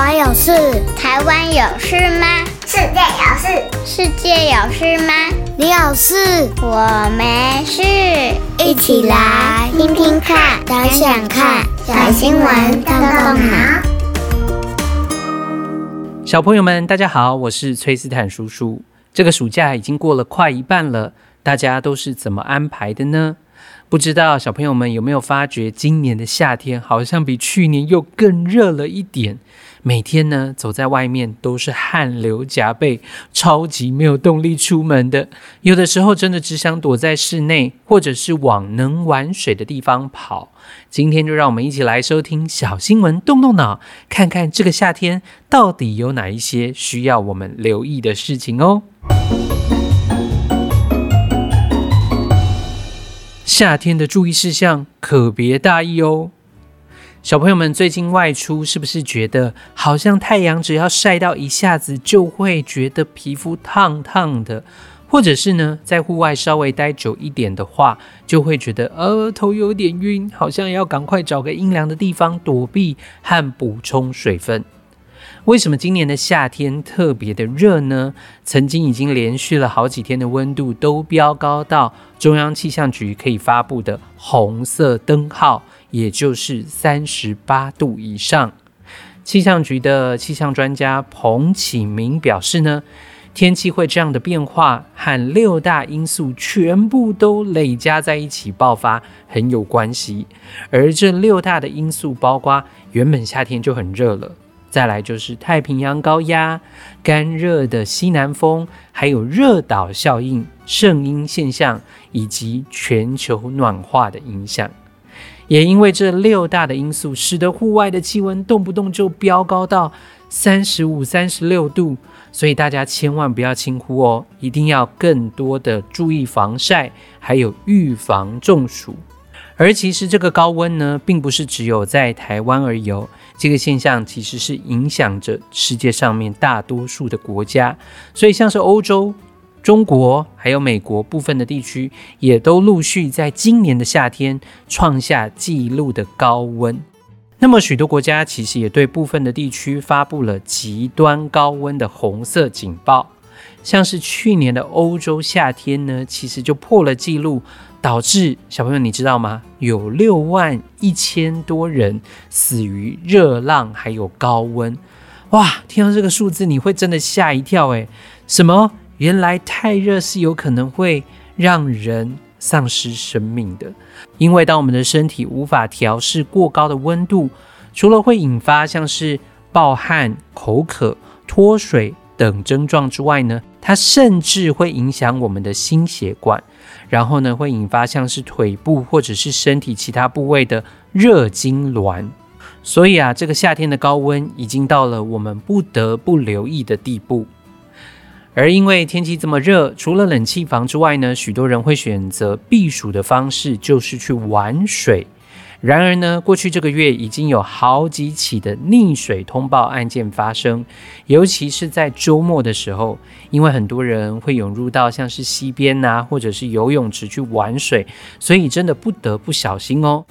湾有事？台湾有事吗？世界有事？世界有事吗？你有事？我没事。一起来听听看，想想看，小新闻动动脑。小朋友们，大家好，我是崔斯坦叔叔。这个暑假已经过了快一半了，大家都是怎么安排的呢？不知道小朋友们有没有发觉，今年的夏天好像比去年又更热了一点。每天呢，走在外面都是汗流浃背，超级没有动力出门的。有的时候真的只想躲在室内，或者是往能玩水的地方跑。今天就让我们一起来收听小新闻，动动脑，看看这个夏天到底有哪一些需要我们留意的事情哦。夏天的注意事项可别大意哦，小朋友们最近外出是不是觉得好像太阳只要晒到一下子就会觉得皮肤烫烫的，或者是呢，在户外稍微待久一点的话，就会觉得呃头有点晕，好像要赶快找个阴凉的地方躲避和补充水分。为什么今年的夏天特别的热呢？曾经已经连续了好几天的温度都飙高到中央气象局可以发布的红色灯号，也就是三十八度以上。气象局的气象专家彭启明表示呢，天气会这样的变化和六大因素全部都累加在一起爆发很有关系，而这六大的因素包括原本夏天就很热了。再来就是太平洋高压、干热的西南风，还有热岛效应、圣婴现象以及全球暖化的影响。也因为这六大的因素，使得户外的气温动不动就飙高到三十五、三十六度，所以大家千万不要轻忽哦，一定要更多的注意防晒，还有预防中暑。而其实这个高温呢，并不是只有在台湾而已。这个现象其实是影响着世界上面大多数的国家，所以像是欧洲、中国还有美国部分的地区，也都陆续在今年的夏天创下纪录的高温。那么许多国家其实也对部分的地区发布了极端高温的红色警报。像是去年的欧洲夏天呢，其实就破了纪录，导致小朋友你知道吗？有六万一千多人死于热浪还有高温。哇，听到这个数字你会真的吓一跳诶，什么？原来太热是有可能会让人丧失生命的，因为当我们的身体无法调适过高的温度，除了会引发像是暴汗、口渴、脱水。等症状之外呢，它甚至会影响我们的心血管，然后呢，会引发像是腿部或者是身体其他部位的热痉挛。所以啊，这个夏天的高温已经到了我们不得不留意的地步。而因为天气这么热，除了冷气房之外呢，许多人会选择避暑的方式，就是去玩水。然而呢，过去这个月已经有好几起的溺水通报案件发生，尤其是在周末的时候，因为很多人会涌入到像是溪边呐，或者是游泳池去玩水，所以真的不得不小心哦。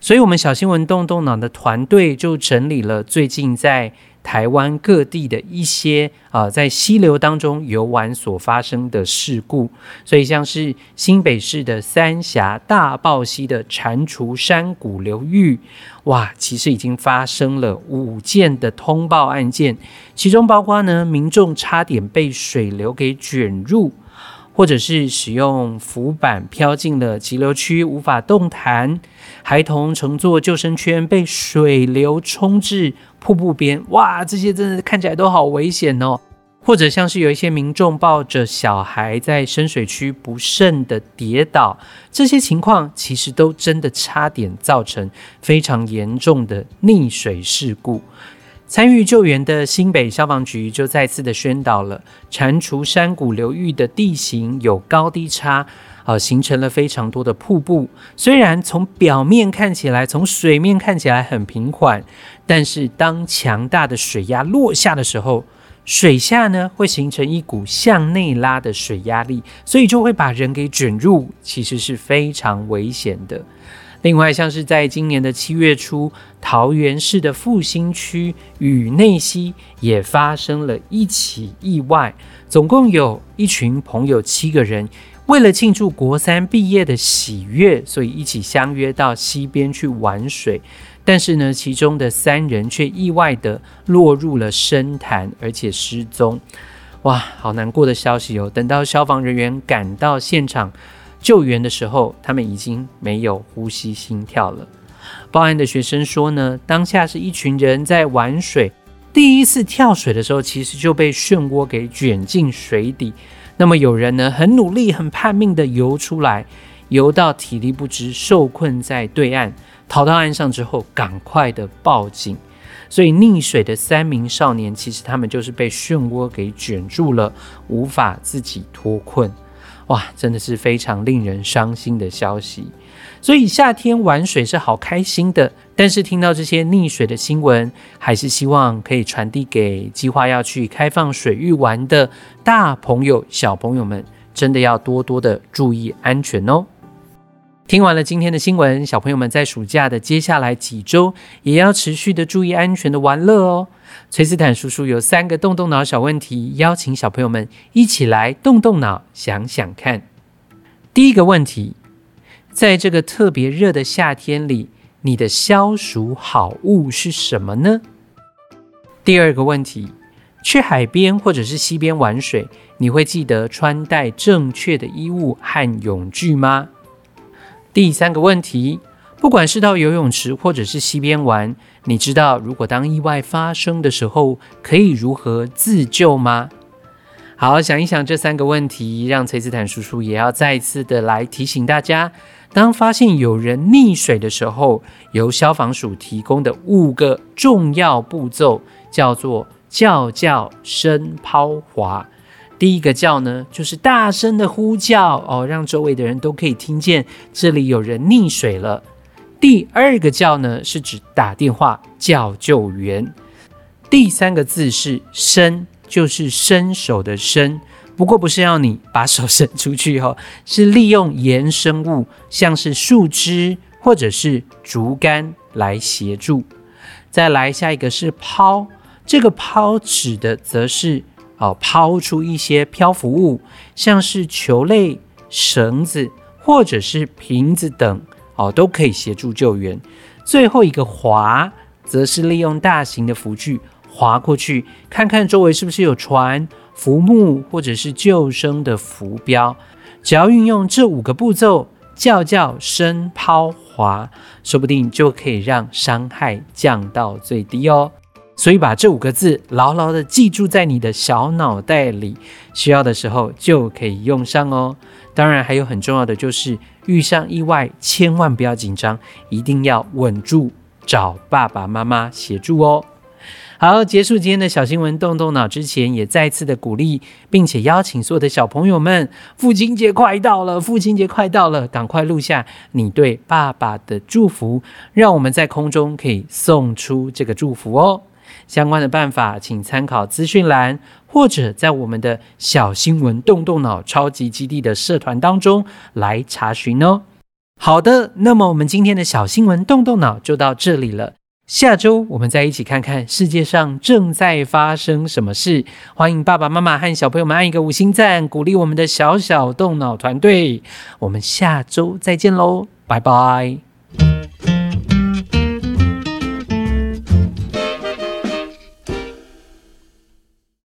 所以，我们小新闻动动脑的团队就整理了最近在台湾各地的一些啊、在溪流当中游玩所发生的事故，所以像是新北市的三峡大爆溪的蟾蜍山谷流域，哇，其实已经发生了五件的通报案件，其中包括呢，民众差点被水流给卷入。或者是使用浮板飘进了急流区无法动弹，孩童乘坐救生圈被水流冲至瀑布边，哇，这些真的看起来都好危险哦。或者像是有一些民众抱着小孩在深水区不慎的跌倒，这些情况其实都真的差点造成非常严重的溺水事故。参与救援的新北消防局就再次的宣导了，蟾蜍山谷流域的地形有高低差，呃，形成了非常多的瀑布。虽然从表面看起来，从水面看起来很平缓，但是当强大的水压落下的时候，水下呢会形成一股向内拉的水压力，所以就会把人给卷入，其实是非常危险的。另外，像是在今年的七月初，桃园市的复兴区与内溪也发生了一起意外，总共有一群朋友七个人，为了庆祝国三毕业的喜悦，所以一起相约到溪边去玩水。但是呢，其中的三人却意外地落入了深潭，而且失踪。哇，好难过的消息哦！等到消防人员赶到现场救援的时候，他们已经没有呼吸、心跳了。报案的学生说呢，当下是一群人在玩水，第一次跳水的时候，其实就被漩涡给卷进水底。那么有人呢，很努力、很拼命的游出来，游到体力不支，受困在对岸，逃到岸上之后，赶快的报警。所以溺水的三名少年，其实他们就是被漩涡给卷住了，无法自己脱困。哇，真的是非常令人伤心的消息。所以夏天玩水是好开心的，但是听到这些溺水的新闻，还是希望可以传递给计划要去开放水域玩的大朋友、小朋友们，真的要多多的注意安全哦。听完了今天的新闻，小朋友们在暑假的接下来几周，也要持续的注意安全的玩乐哦。崔斯坦叔叔有三个动动脑小问题，邀请小朋友们一起来动动脑，想想看。第一个问题。在这个特别热的夏天里，你的消暑好物是什么呢？第二个问题，去海边或者是溪边玩水，你会记得穿戴正确的衣物和泳具吗？第三个问题，不管是到游泳池或者是溪边玩，你知道如果当意外发生的时候，可以如何自救吗？好，想一想这三个问题，让崔斯坦叔叔也要再次的来提醒大家。当发现有人溺水的时候，由消防署提供的五个重要步骤叫做叫叫声抛划。第一个叫呢，就是大声的呼叫哦，让周围的人都可以听见这里有人溺水了。第二个叫呢，是指打电话叫救援。第三个字是伸，就是伸手的伸。不过不是要你把手伸出去哦，是利用延伸物，像是树枝或者是竹竿来协助。再来下一个是抛，这个抛指的则是哦抛出一些漂浮物，像是球类、绳子或者是瓶子等哦，都可以协助救援。最后一个划，则是利用大型的浮具划过去，看看周围是不是有船。浮木或者是救生的浮标，只要运用这五个步骤，叫叫声抛划，说不定就可以让伤害降到最低哦。所以把这五个字牢牢的记住在你的小脑袋里，需要的时候就可以用上哦。当然，还有很重要的就是遇上意外，千万不要紧张，一定要稳住，找爸爸妈妈协助哦。好，结束今天的小新闻，动动脑之前，也再次的鼓励，并且邀请所有的小朋友们，父亲节快到了，父亲节快到了，赶快录下你对爸爸的祝福，让我们在空中可以送出这个祝福哦。相关的办法，请参考资讯栏，或者在我们的小新闻动动脑超级基地的社团当中来查询哦。好的，那么我们今天的小新闻动动脑就到这里了。下周我们再一起看看世界上正在发生什么事。欢迎爸爸妈妈和小朋友们按一个五星赞，鼓励我们的小小动脑团队。我们下周再见喽，拜拜。